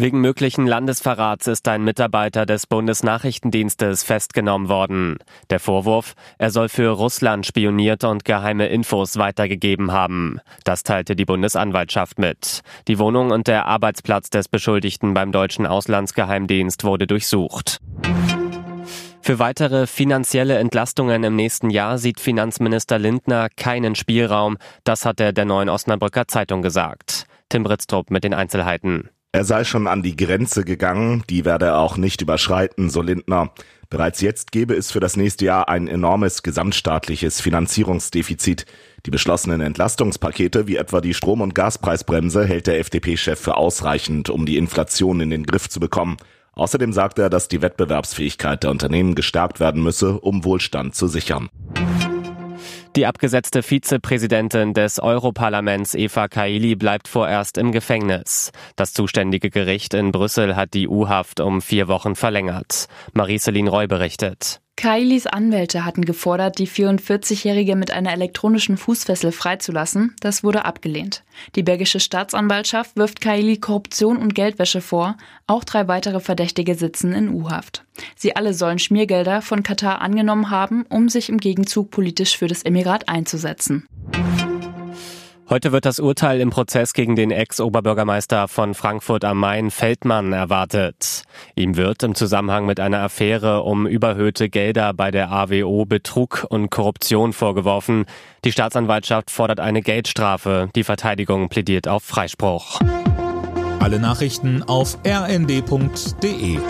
Wegen möglichen Landesverrats ist ein Mitarbeiter des Bundesnachrichtendienstes festgenommen worden. Der Vorwurf, er soll für Russland spioniert und geheime Infos weitergegeben haben. Das teilte die Bundesanwaltschaft mit. Die Wohnung und der Arbeitsplatz des Beschuldigten beim deutschen Auslandsgeheimdienst wurde durchsucht. Für weitere finanzielle Entlastungen im nächsten Jahr sieht Finanzminister Lindner keinen Spielraum. Das hat er der neuen Osnabrücker Zeitung gesagt. Tim Britztrup mit den Einzelheiten. Er sei schon an die Grenze gegangen, die werde er auch nicht überschreiten, so Lindner. Bereits jetzt gebe es für das nächste Jahr ein enormes gesamtstaatliches Finanzierungsdefizit. Die beschlossenen Entlastungspakete, wie etwa die Strom- und Gaspreisbremse, hält der FDP-Chef für ausreichend, um die Inflation in den Griff zu bekommen. Außerdem sagt er, dass die Wettbewerbsfähigkeit der Unternehmen gestärkt werden müsse, um Wohlstand zu sichern. Die abgesetzte Vizepräsidentin des Europarlaments Eva Kaili bleibt vorerst im Gefängnis. Das zuständige Gericht in Brüssel hat die U-Haft um vier Wochen verlängert. Marie-Céline Roy berichtet. Kailis Anwälte hatten gefordert, die 44-Jährige mit einer elektronischen Fußfessel freizulassen. Das wurde abgelehnt. Die belgische Staatsanwaltschaft wirft Kaili Korruption und Geldwäsche vor. Auch drei weitere Verdächtige sitzen in U-Haft. Sie alle sollen Schmiergelder von Katar angenommen haben, um sich im Gegenzug politisch für das Emirat einzusetzen. Heute wird das Urteil im Prozess gegen den Ex-Oberbürgermeister von Frankfurt am Main Feldmann erwartet. Ihm wird im Zusammenhang mit einer Affäre um überhöhte Gelder bei der AWO Betrug und Korruption vorgeworfen. Die Staatsanwaltschaft fordert eine Geldstrafe. Die Verteidigung plädiert auf Freispruch. Alle Nachrichten auf rnd.de